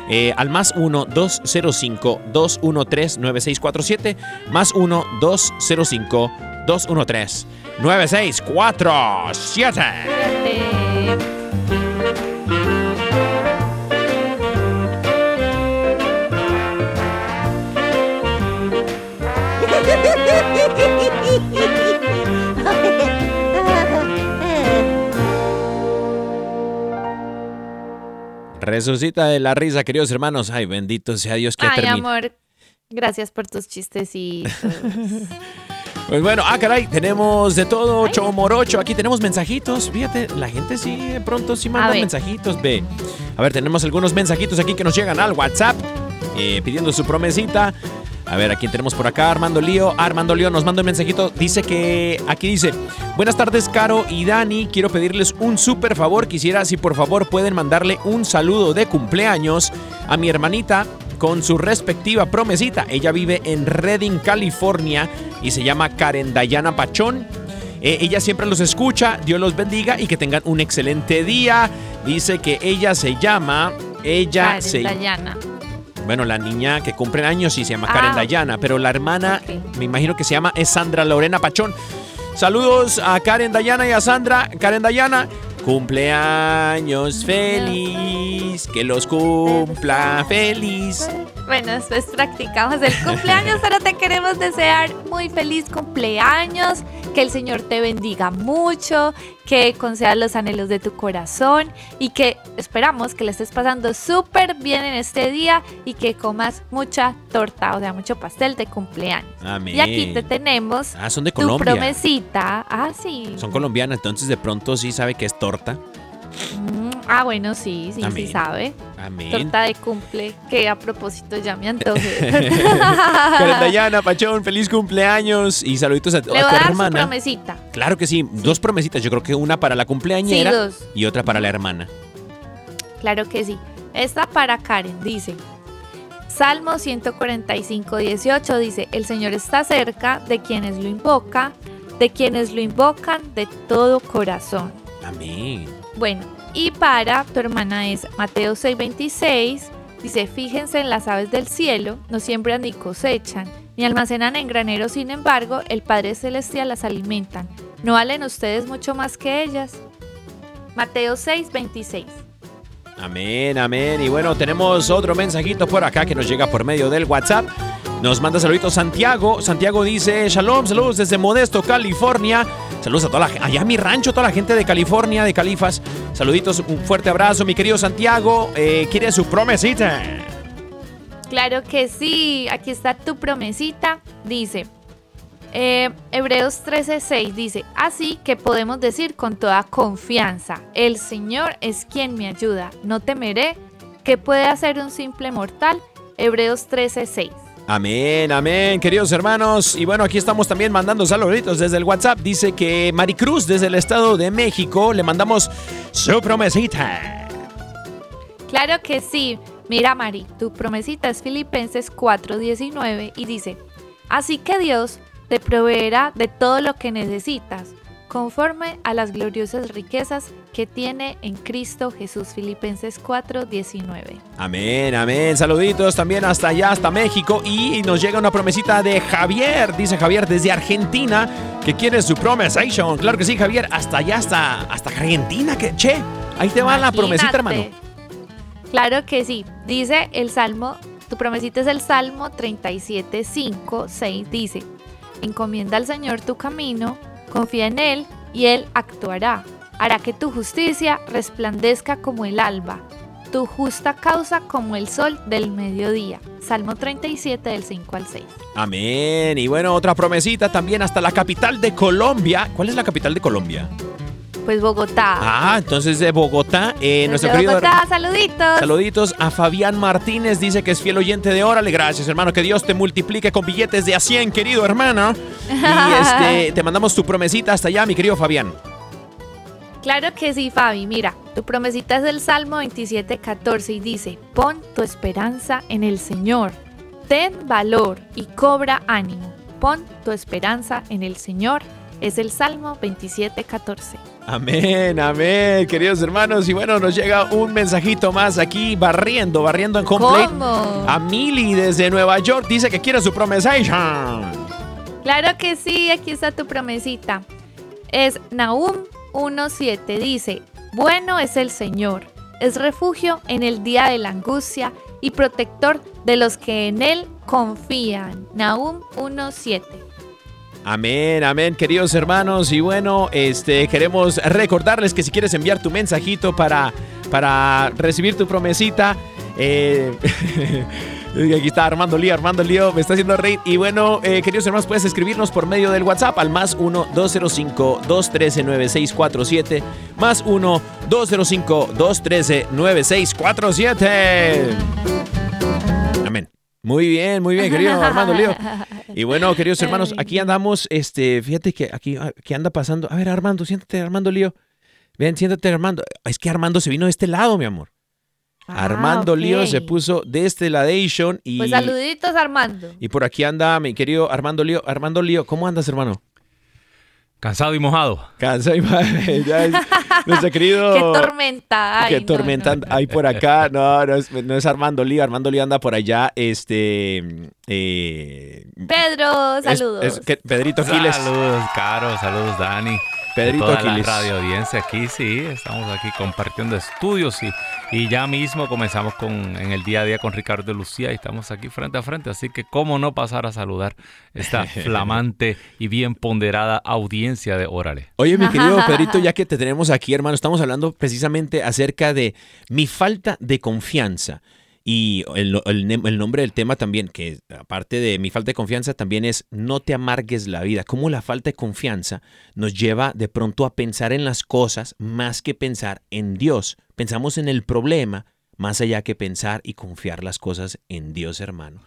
Speaker 1: eh, al más 1-205-213-9647, más 1-205-213-9647. Resucita de la risa, queridos hermanos. Ay, bendito sea Dios que
Speaker 2: Ay,
Speaker 1: termine.
Speaker 2: amor. Gracias por tus chistecitos.
Speaker 1: Pues bueno, ah, caray, tenemos de todo, chomorocho. Aquí tenemos mensajitos. Fíjate, la gente sí, de pronto sí manda mensajitos. Ve. A ver, tenemos algunos mensajitos aquí que nos llegan al WhatsApp eh, pidiendo su promesita. A ver, ¿a quién tenemos por acá? Armando Lío. Armando Lío nos manda un mensajito. Dice que aquí dice: Buenas tardes, Caro y Dani. Quiero pedirles un súper favor. Quisiera, si por favor pueden mandarle un saludo de cumpleaños a mi hermanita con su respectiva promesita. Ella vive en Redding, California y se llama Karen Dayana Pachón. Eh, ella siempre los escucha, Dios los bendiga y que tengan un excelente día. Dice que ella se llama, ella
Speaker 2: Karen
Speaker 1: se
Speaker 2: Dayana.
Speaker 1: Bueno, la niña que cumple años sí se llama
Speaker 2: Ah,
Speaker 1: Karen Dayana, pero la hermana, me imagino que se llama es Sandra Lorena Pachón. Saludos a Karen Dayana y a Sandra. Karen Dayana, cumpleaños feliz, que los cumpla feliz.
Speaker 2: Bueno, después practicamos el cumpleaños, pero te queremos desear muy feliz cumpleaños, que el Señor te bendiga mucho, que concedas los anhelos de tu corazón y que esperamos que le estés pasando súper bien en este día y que comas mucha torta, o sea, mucho pastel de cumpleaños.
Speaker 1: Amén.
Speaker 2: Y aquí te tenemos
Speaker 1: Ah, son de
Speaker 2: tu
Speaker 1: Colombia.
Speaker 2: promesita. Ah, sí.
Speaker 1: Son colombianas, entonces de pronto sí sabe que es torta.
Speaker 2: Ah, bueno, sí, sí,
Speaker 1: Amén.
Speaker 2: sí sabe.
Speaker 1: Amén.
Speaker 2: Torta de cumple, que a propósito ya me antojé.
Speaker 1: Karen Dayana Pachón, feliz cumpleaños y saluditos a,
Speaker 2: Le voy a
Speaker 1: tu
Speaker 2: dar su
Speaker 1: hermana.
Speaker 2: promesita.
Speaker 1: Claro que sí, dos promesitas. Yo creo que una para la cumpleañera
Speaker 2: Sí, dos.
Speaker 1: y otra para la hermana.
Speaker 2: Claro que sí. Esta para Karen dice. Salmo 145, 18 dice, el Señor está cerca de quienes lo invoca, de quienes lo invocan de todo corazón.
Speaker 1: Amén.
Speaker 2: Bueno, y para tu hermana es Mateo 6:26, dice, fíjense en las aves del cielo, no siembran ni cosechan, ni almacenan en graneros, sin embargo, el Padre Celestial las alimentan. ¿No valen ustedes mucho más que ellas? Mateo 6:26.
Speaker 1: Amén, amén. Y bueno, tenemos otro mensajito por acá que nos llega por medio del WhatsApp. Nos manda saluditos Santiago. Santiago dice, Shalom, saludos desde Modesto, California. Saludos a toda la allá a mi rancho, toda la gente de California, de Califas. Saluditos, un fuerte abrazo, mi querido Santiago. Eh, ¿Quiere su promesita?
Speaker 2: Claro que sí, aquí está tu promesita. Dice, eh, Hebreos 13:6 dice, así que podemos decir con toda confianza, el Señor es quien me ayuda, no temeré, ¿qué puede hacer un simple mortal? Hebreos 13:6.
Speaker 1: Amén, amén, queridos hermanos. Y bueno, aquí estamos también mandando saluditos desde el WhatsApp. Dice que Maricruz desde el Estado de México le mandamos su promesita.
Speaker 2: Claro que sí. Mira, Mari, tu promesita es Filipenses 4:19 y dice, así que Dios te proveerá de todo lo que necesitas, conforme a las gloriosas riquezas que tiene en Cristo Jesús. Filipenses 4, 19.
Speaker 1: Amén, amén. Saluditos también hasta allá, hasta México. Y nos llega una promesita de Javier, dice Javier desde Argentina, que quiere su promesation. Claro que sí, Javier, hasta allá, hasta, hasta Argentina. Que, che, ahí te va la promesita, hermano.
Speaker 2: Claro que sí. Dice el Salmo, tu promesita es el Salmo 37, 5, 6. Dice, encomienda al Señor tu camino, confía en Él y Él actuará. Hará que tu justicia resplandezca como el alba, tu justa causa como el sol del mediodía. Salmo 37 del 5 al 6.
Speaker 1: Amén. Y bueno, otra promesita también hasta la capital de Colombia. ¿Cuál es la capital de Colombia?
Speaker 2: Pues Bogotá.
Speaker 1: Ah, entonces de Bogotá, eh, nuestro querido
Speaker 2: Bogotá, saluditos.
Speaker 1: Saluditos a Fabián Martínez, dice que es fiel oyente de Órale. Gracias, hermano. Que Dios te multiplique con billetes de a 100, querido hermano. Y este, te mandamos tu promesita hasta allá, mi querido Fabián.
Speaker 2: Claro que sí, Fabi. Mira, tu promesita es del Salmo 27, 14 y dice, pon tu esperanza en el Señor, ten valor y cobra ánimo. Pon tu esperanza en el Señor. Es el Salmo 27, 14.
Speaker 1: Amén, amén, queridos hermanos. Y bueno, nos llega un mensajito más aquí, barriendo, barriendo en complete.
Speaker 2: ¿Cómo?
Speaker 1: A Mili desde Nueva York dice que quiere su promesation.
Speaker 2: Claro que sí, aquí está tu promesita. Es Nahum 1.7, dice, bueno es el Señor, es refugio en el día de la angustia y protector de los que en Él confían. Nahum 1.7.
Speaker 1: Amén, amén, queridos hermanos. Y bueno, este queremos recordarles que si quieres enviar tu mensajito para, para recibir tu promesita, eh, aquí está Armando Lío, Armando Lío, me está haciendo reír. Y bueno, eh, queridos hermanos, puedes escribirnos por medio del WhatsApp al más 1-205-213-9647, más 1-205-213-9647. Amén. Muy bien, muy bien, querido Armando Lío. Y bueno, queridos hermanos, aquí andamos, este, fíjate que aquí, aquí anda pasando. A ver, Armando, siéntate, Armando Lío. Ven, siéntate, Armando. Es que Armando se vino de este lado, mi amor.
Speaker 2: Ah,
Speaker 1: Armando
Speaker 2: ok.
Speaker 1: Lío se puso de este ladation y,
Speaker 2: Pues saluditos Armando.
Speaker 1: y por aquí anda mi querido Armando Lío. Armando Lío, ¿cómo andas, hermano?
Speaker 4: Cansado y mojado.
Speaker 1: Cansa y madre, ya es nuestro querido.
Speaker 2: Qué tormenta. Ay,
Speaker 1: Qué
Speaker 2: no,
Speaker 1: tormenta
Speaker 2: no, no.
Speaker 1: hay por acá. No, no es, no es Armando Lío. Armando Lío anda por allá. Este. eh,
Speaker 2: Pedro, saludos.
Speaker 1: es que Pedrito Quiles.
Speaker 4: Saludos, Caro. Saludos, Dani.
Speaker 1: Pedrito
Speaker 4: toda la
Speaker 1: Aquiles.
Speaker 4: radio audiencia aquí, sí. Estamos aquí compartiendo estudios y, y ya mismo comenzamos con, en el día a día con Ricardo Lucía y estamos aquí frente a frente. Así que, ¿cómo no pasar a saludar esta flamante y bien ponderada audiencia de Órale?
Speaker 1: Oye, mi querido Pedrito, ya que te tenemos aquí, hermano, estamos hablando precisamente acerca de mi falta de confianza. Y el, el el nombre del tema también, que aparte de mi falta de confianza, también es no te amargues la vida. Cómo la falta de confianza nos lleva de pronto a pensar en las cosas más que pensar en Dios. Pensamos en el problema más allá que pensar y confiar las cosas en Dios, hermano.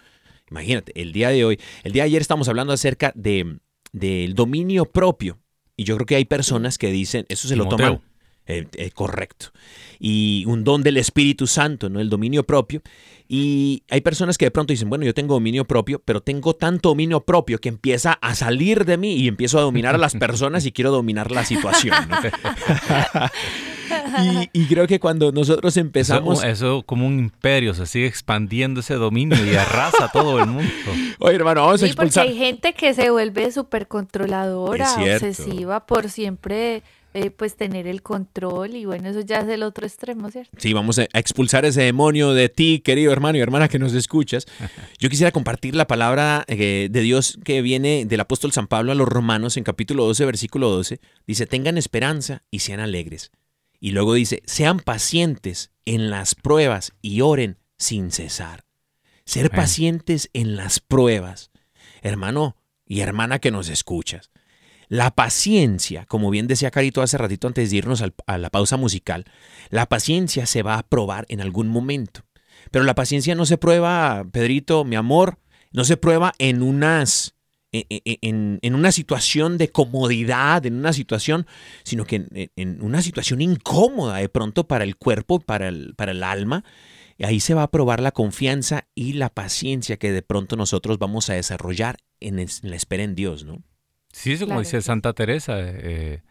Speaker 1: Imagínate, el día de hoy, el día de ayer estamos hablando acerca de, del dominio propio. Y yo creo que hay personas que dicen, eso se lo toman. Eh, eh, correcto. Y un don del Espíritu Santo, ¿no? El dominio propio. Y hay personas que de pronto dicen, bueno, yo tengo dominio propio, pero tengo tanto dominio propio que empieza a salir de mí y empiezo a dominar a las personas y quiero dominar la situación. ¿no? y, y creo que cuando nosotros empezamos...
Speaker 4: Eso, eso como un imperio, se sigue expandiendo ese dominio y arrasa a todo el mundo.
Speaker 1: Oye, hermano, vamos a
Speaker 2: Sí, porque
Speaker 1: expulsar...
Speaker 2: hay gente que se vuelve súper controladora, obsesiva por siempre eh, pues tener el control y bueno, eso ya es el otro extremo, ¿cierto?
Speaker 1: Sí, vamos a expulsar ese demonio de ti, querido hermano y hermana que nos escuchas. Yo quisiera compartir la palabra eh, de Dios que viene del apóstol San Pablo a los romanos en capítulo 12, versículo 12. Dice, tengan esperanza y sean alegres. Y luego dice, sean pacientes en las pruebas y oren sin cesar. Ser pacientes en las pruebas. Hermano y hermana que nos escuchas. La paciencia, como bien decía Carito hace ratito antes de irnos a la pausa musical, la paciencia se va a probar en algún momento. Pero la paciencia no se prueba, Pedrito, mi amor, no se prueba en unas en, en- en una situación de comodidad, en una situación, sino que en, una situación incómoda de pronto para el cuerpo, para el, para el alma. Ahí se va a probar la confianza y la paciencia que de pronto nosotros vamos a desarrollar en, es- en la espera en Dios, ¿no?
Speaker 4: Sí, eso como
Speaker 2: Claro
Speaker 4: dice. Santa Teresa, eh,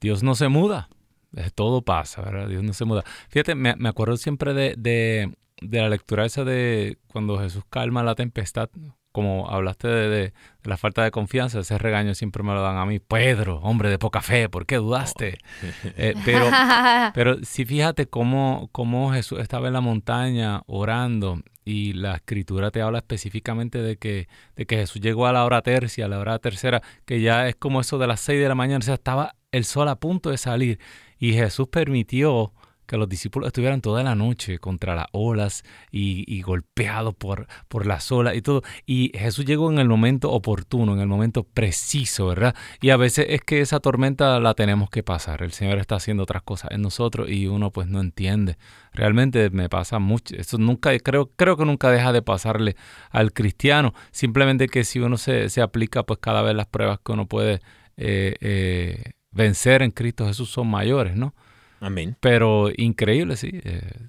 Speaker 4: Dios no se muda. eh, todo pasa, ¿verdad? Dios no se muda. Fíjate, me, me acuerdo siempre de, de, de la lectura esa de cuando Jesús calma la tempestad, como hablaste de, de- de la falta de confianza, ese regaño siempre me lo dan a mí. Pedro, hombre de poca fe, ¿por qué dudaste? Eh, pero, pero sí fíjate cómo, cómo Jesús estaba en la montaña orando y la escritura te habla específicamente de que, de que Jesús llegó a la hora tercia, a la hora tercera, que ya es como eso de las seis de la mañana, o sea, estaba el sol a punto de salir y Jesús permitió que los discípulos estuvieran toda la noche contra las olas y, golpeados por, por las olas y todo. Y Jesús llegó en el momento oportuno, en el momento preciso, ¿verdad? Y a veces es que esa tormenta la tenemos que pasar. El Señor está haciendo otras cosas en nosotros y uno pues no entiende. Realmente me pasa mucho. Eso nunca, creo, creo que nunca deja de pasarle al cristiano. Simplemente que si uno se, se aplica, pues cada vez las pruebas que uno puede eh, eh, vencer en Cristo Jesús son mayores, ¿no? Pero increíble, sí. eh,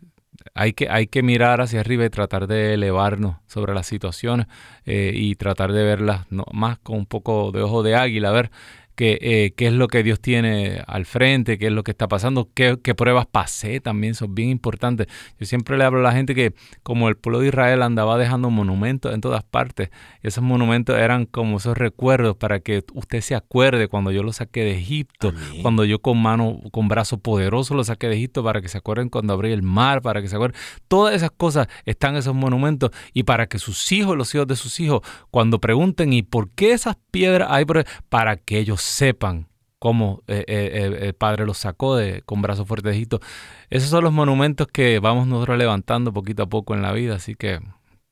Speaker 4: hay, que, hay que mirar hacia arriba y tratar de elevarnos sobre las situaciones eh, y tratar de verlas más con un poco de ojo de águila, a ver qué, eh, qué es lo que Dios tiene al frente, qué es lo que está pasando, qué, qué pruebas pasé también, son bien importantes. Yo siempre le hablo a la gente que como el pueblo de Israel andaba dejando monumentos en todas partes, esos monumentos eran como esos recuerdos para que usted se acuerde cuando yo lo saqué de Egipto,
Speaker 1: Amén.
Speaker 4: cuando yo con mano, con brazo poderoso lo saqué de Egipto, para que se acuerden cuando abrí el mar, para que se acuerden. Todas esas cosas están en esos monumentos y para que sus hijos, los hijos de sus hijos, cuando pregunten, ¿y por qué esas piedras hay? por ahí?", Para que ellos sepan cómo eh, eh, el Padre los sacó de, con brazo fuerte de Egipto. Esos son los monumentos que vamos nosotros levantando poquito a poco en la vida, así que,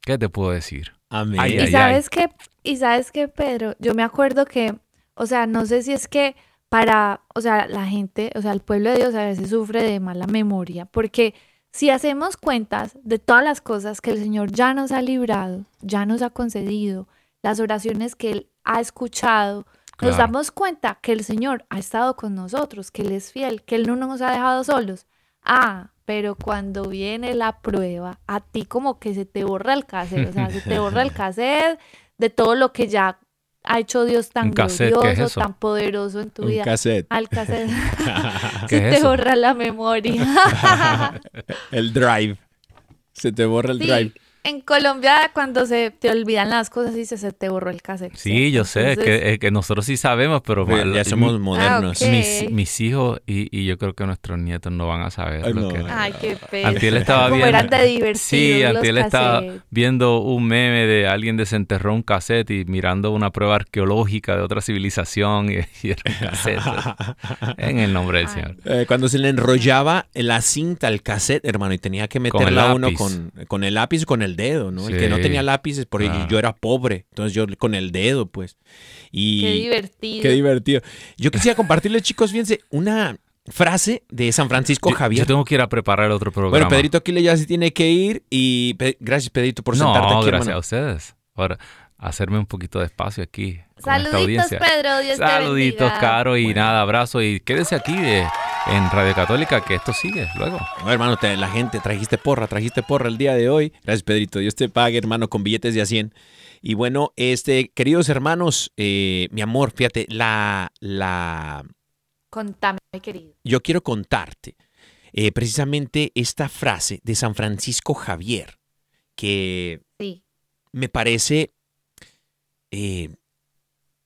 Speaker 4: ¿qué te puedo decir?
Speaker 1: Amén.
Speaker 4: Ay,
Speaker 2: Y
Speaker 4: ay,
Speaker 2: sabes que, y sabes que, Pedro, yo me acuerdo que, o sea, no sé si es que para, o sea, la gente, o sea, el pueblo de Dios a veces sufre de mala memoria, porque si hacemos cuentas de todas las cosas que el Señor ya nos ha librado, ya nos ha concedido, las oraciones que Él ha escuchado, nos damos cuenta que el Señor ha estado con nosotros, que Él es fiel, que Él no nos ha dejado solos. Ah, pero cuando viene la prueba, a ti como que se te borra el cassette, o sea, se te borra el cassette de todo lo que ya ha hecho Dios tan
Speaker 4: ¿Un cassette? ¿Qué es
Speaker 2: glorioso,
Speaker 4: eso?
Speaker 2: tan poderoso en tu
Speaker 1: Un
Speaker 2: vida.
Speaker 1: cassette.
Speaker 2: Al cassette.
Speaker 4: ¿Qué
Speaker 2: se
Speaker 4: es
Speaker 2: te
Speaker 4: eso?
Speaker 2: borra la memoria.
Speaker 1: El drive. Se te borra el
Speaker 2: Sí,
Speaker 1: drive.
Speaker 2: En Colombia cuando se te olvidan las cosas y se, se te borró el cassette.
Speaker 4: Sí, yo sé, es
Speaker 2: Entonces,
Speaker 4: que, es que nosotros sí sabemos, pero mal-
Speaker 1: ya somos modernos.
Speaker 2: ok.
Speaker 4: mis, mis hijos y, y yo creo que nuestros nietos no van a saber
Speaker 1: Ay,
Speaker 4: lo
Speaker 1: no.
Speaker 4: que era.
Speaker 2: Ay, qué pena.
Speaker 4: Antiel estaba
Speaker 2: Como
Speaker 4: viendo.
Speaker 2: eran de
Speaker 4: Sí, Antiel estaba viendo un meme de alguien desenterró un cassette y mirando una prueba arqueológica de otra civilización y, y era un cassette. en el nombre del
Speaker 2: Ay.
Speaker 4: Señor.
Speaker 1: Eh, cuando se le enrollaba la cinta al cassette, hermano, y tenía que
Speaker 4: Con
Speaker 1: meterla uno
Speaker 4: lápiz.
Speaker 1: con, con el lápiz o con el dedo, ¿no? El que no tenía lápices, porque
Speaker 4: Claro.
Speaker 1: yo era pobre, entonces yo con el dedo, pues. Y
Speaker 2: Qué divertido.
Speaker 1: qué divertido. Yo quisiera compartirles, chicos, fíjense, una frase de San Francisco
Speaker 4: Yo,
Speaker 1: Javier.
Speaker 4: yo tengo que ir a preparar otro programa.
Speaker 1: Bueno, Pedrito Aquile ya se tiene que ir y pe- gracias, Pedrito, por sentarte
Speaker 4: no,
Speaker 1: aquí,
Speaker 4: gracias
Speaker 1: hermano.
Speaker 4: a ustedes. Ahora, hacerme un poquito de espacio aquí.
Speaker 2: Saluditos. Pedro. Dios te
Speaker 4: Saluditos. Caro, y nada, abrazo. Y quédese aquí eh, en Radio Católica, que esto sigue luego.
Speaker 1: No, hermano, te- la gente, trajiste porra, trajiste porra el día de hoy. Gracias, Pedrito. Dios te pague, hermano, con billetes de a 100. Y bueno, este, queridos hermanos, eh, mi amor, fíjate, la, la,
Speaker 2: Contame, querido.
Speaker 1: yo quiero contarte eh, precisamente esta frase de San Francisco Javier, que
Speaker 2: Sí.
Speaker 1: me parece eh,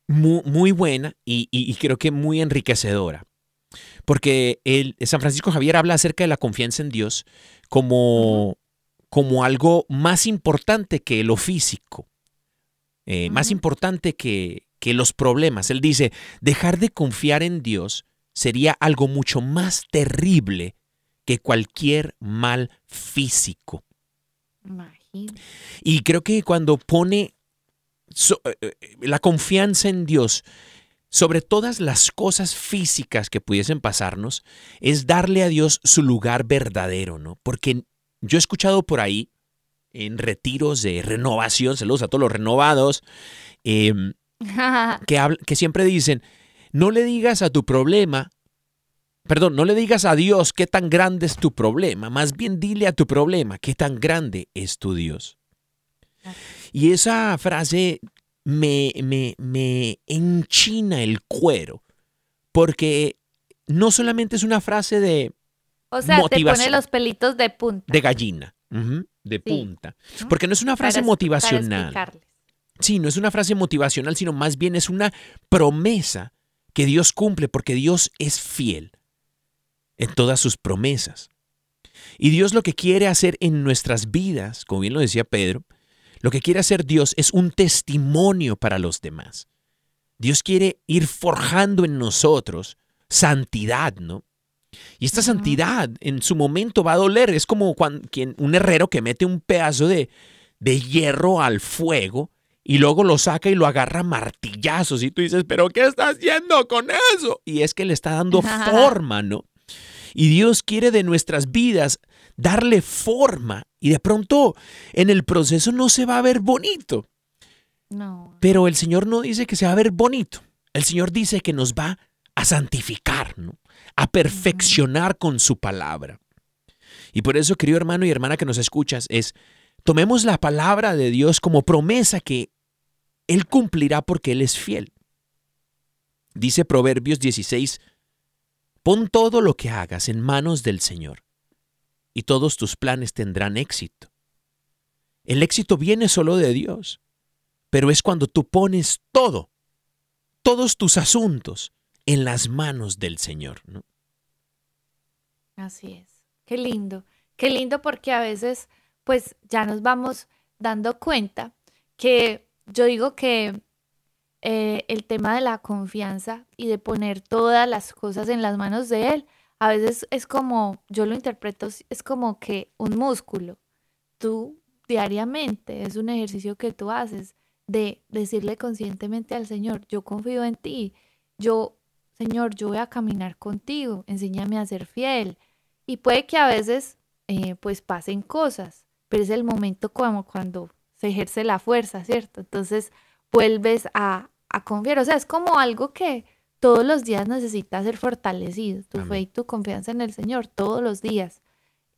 Speaker 1: mu- muy, buena y, y- y creo que muy enriquecedora. Porque el, San Francisco Javier habla acerca de la confianza en Dios como, como algo más importante que lo físico, eh, más importante que, que los problemas. Él dice, dejar de confiar en Dios sería algo mucho más terrible que cualquier mal físico.
Speaker 2: Imagínate.
Speaker 1: Y creo que cuando pone so- eh, eh, la confianza en Dios sobre todas las cosas físicas que pudiesen pasarnos, es darle a Dios su lugar verdadero, ¿no? Porque yo he escuchado por ahí, en retiros de renovación, saludos a todos los renovados, em, que, que siempre dicen, no le digas a tu problema, perdón, no le digas a Dios qué tan grande es tu problema, más bien dile a tu problema qué tan grande es tu Dios. Y esa frase me, me, me enchina el cuero, porque no solamente es una frase de,
Speaker 2: O sea, te pone los pelitos de punta.
Speaker 1: de gallina, de
Speaker 2: Sí.
Speaker 1: punta, porque no es una frase
Speaker 2: Para-
Speaker 1: motivacional. Sí, no es una frase motivacional, sino más bien es una promesa que Dios cumple porque Dios es fiel en todas sus promesas. Y Dios lo que quiere hacer en nuestras vidas, como bien lo decía Pedro, lo que quiere hacer Dios es un testimonio para los demás. Dios quiere ir forjando en nosotros santidad, ¿no? Y esta santidad en su momento va a doler. Es como cuando, quien, un herrero que mete un pedazo de, de hierro al fuego y luego lo saca y lo agarra a martillazos. Y tú dices, ¿pero qué está haciendo con eso? Y es que le está dando forma, ¿no? Y Dios quiere de nuestras vidas darle forma. Y de pronto en el proceso no se va a ver bonito.
Speaker 2: No.
Speaker 1: Pero el Señor no dice que se va a ver bonito. El Señor dice que nos va a santificar, ¿no? a perfeccionar con su palabra. Y por eso, querido hermano y hermana que nos escuchas, es tomemos la palabra de Dios como promesa que Él cumplirá porque Él es fiel. Dice Proverbios 16, pon todo lo que hagas en manos del Señor y todos tus planes tendrán éxito. El éxito viene solo de Dios pero es cuando tú pones todo, todos tus asuntos en las manos del Señor. ¿no?
Speaker 2: Así es. Qué lindo. Qué lindo porque a veces pues ya nos vamos dando cuenta que yo digo que eh, el tema de la confianza y de poner todas las cosas en las manos de Él, a veces es como, yo lo interpreto, es como que un músculo. Tú diariamente, es un ejercicio que tú haces de decirle conscientemente al Señor, yo confío en ti, yo, Señor, yo voy a caminar contigo, enséñame a ser fiel. Y puede que a veces eh, pues pasen cosas, pero es el momento como cuando se ejerce la fuerza, ¿cierto? Entonces vuelves a, a confiar, o sea, es como algo que todos los días necesita ser fortalecido, tu fe y tu confianza en el Señor, todos los días.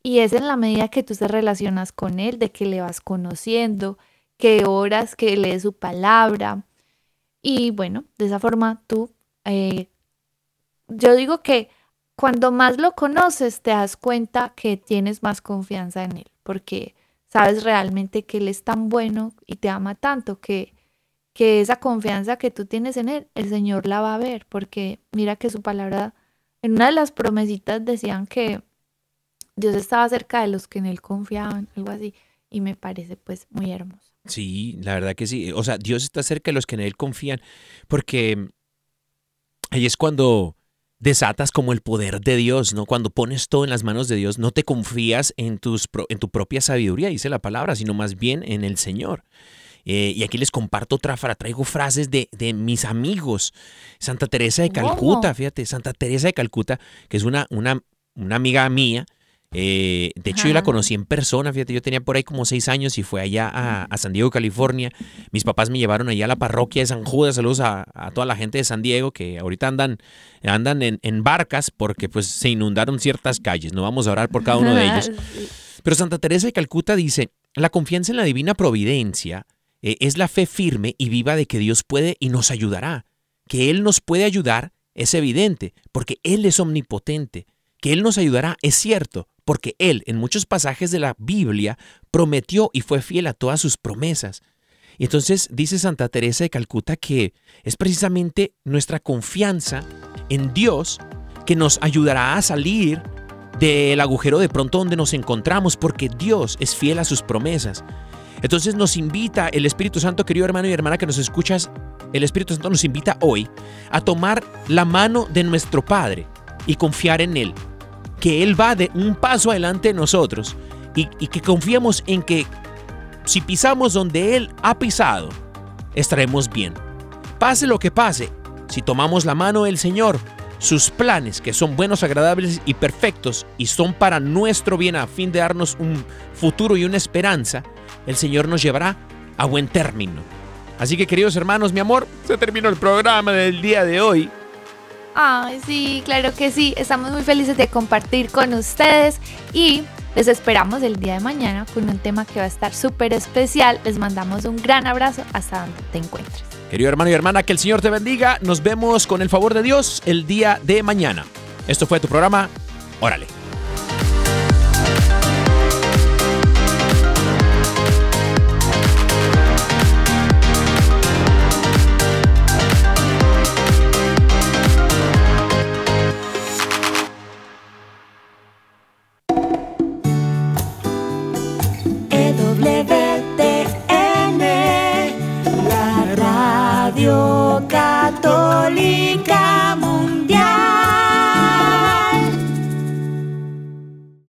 Speaker 2: Y es en la medida que tú te relacionas con Él, de que le vas conociendo, que oras, que lees su palabra. Y bueno, de esa forma tú, eh, yo digo que cuando más lo conoces, te das cuenta que tienes más confianza en Él, porque sabes realmente que Él es tan bueno y te ama tanto que, que esa confianza que tú tienes en Él, el Señor la va a ver, porque mira que su palabra, en una de las promesitas decían que Dios estaba cerca de los que en Él confiaban, algo así, y me parece pues muy hermoso.
Speaker 1: Sí, la verdad que sí. O sea, Dios está cerca de los que en Él confían, porque ahí es cuando desatas como el poder de Dios, ¿no? Cuando pones todo en las manos de Dios, no te confías en, tus, en tu propia sabiduría, dice la palabra, sino más bien en el Señor. Eh, y aquí les comparto otra frase, traigo frases de, de mis amigos. Santa Teresa de. Calcuta, fíjate, Santa Teresa de Calcuta, que es una, una, una amiga mía. eh, de hecho, yo la conocí en persona, fíjate, yo tenía por ahí como seis años y fue allá a, a San Diego, California. Mis papás me llevaron allá a la parroquia de San Judas. Saludos a, a toda la gente de San Diego que ahorita andan, andan en, en barcas porque pues se inundaron ciertas calles. No vamos a orar por cada uno de ellos. Pero Santa Teresa de Calcuta dice, la confianza en la divina providencia eh, es la fe firme y viva de que Dios puede y nos ayudará. Que Él nos puede ayudar es evidente, porque Él es omnipotente. Que Él nos ayudará es cierto, porque Él en muchos pasajes de la Biblia prometió y fue fiel a todas sus promesas. Y entonces dice Santa Teresa de Calcuta que es precisamente nuestra confianza en Dios que nos ayudará a salir del agujero de pronto donde nos encontramos, porque Dios es fiel a sus promesas. Entonces nos invita el Espíritu Santo, querido hermano y hermana que nos escuchas, el Espíritu Santo nos invita hoy a tomar la mano de nuestro Padre y confiar en Él, que Él va de un paso adelante de nosotros y, que confiemos en que si pisamos donde Él ha pisado, estaremos bien. Pase lo que pase, si tomamos la mano del Señor, sus planes, que son buenos, agradables y perfectos, y son para nuestro bien a fin de darnos un futuro y una esperanza, el Señor nos llevará a buen término. Así que queridos hermanos, mi amor, se terminó el programa del día de hoy.
Speaker 2: Ay, sí, claro que sí. Estamos muy felices de compartir con ustedes y les esperamos el día de mañana con un tema que va a estar súper especial. Les mandamos un gran abrazo hasta donde te encuentres.
Speaker 1: Querido hermano y hermana, que el Señor te bendiga. Nos vemos con el favor de Dios el día de mañana.
Speaker 5: Esto fue tu programa. Órale.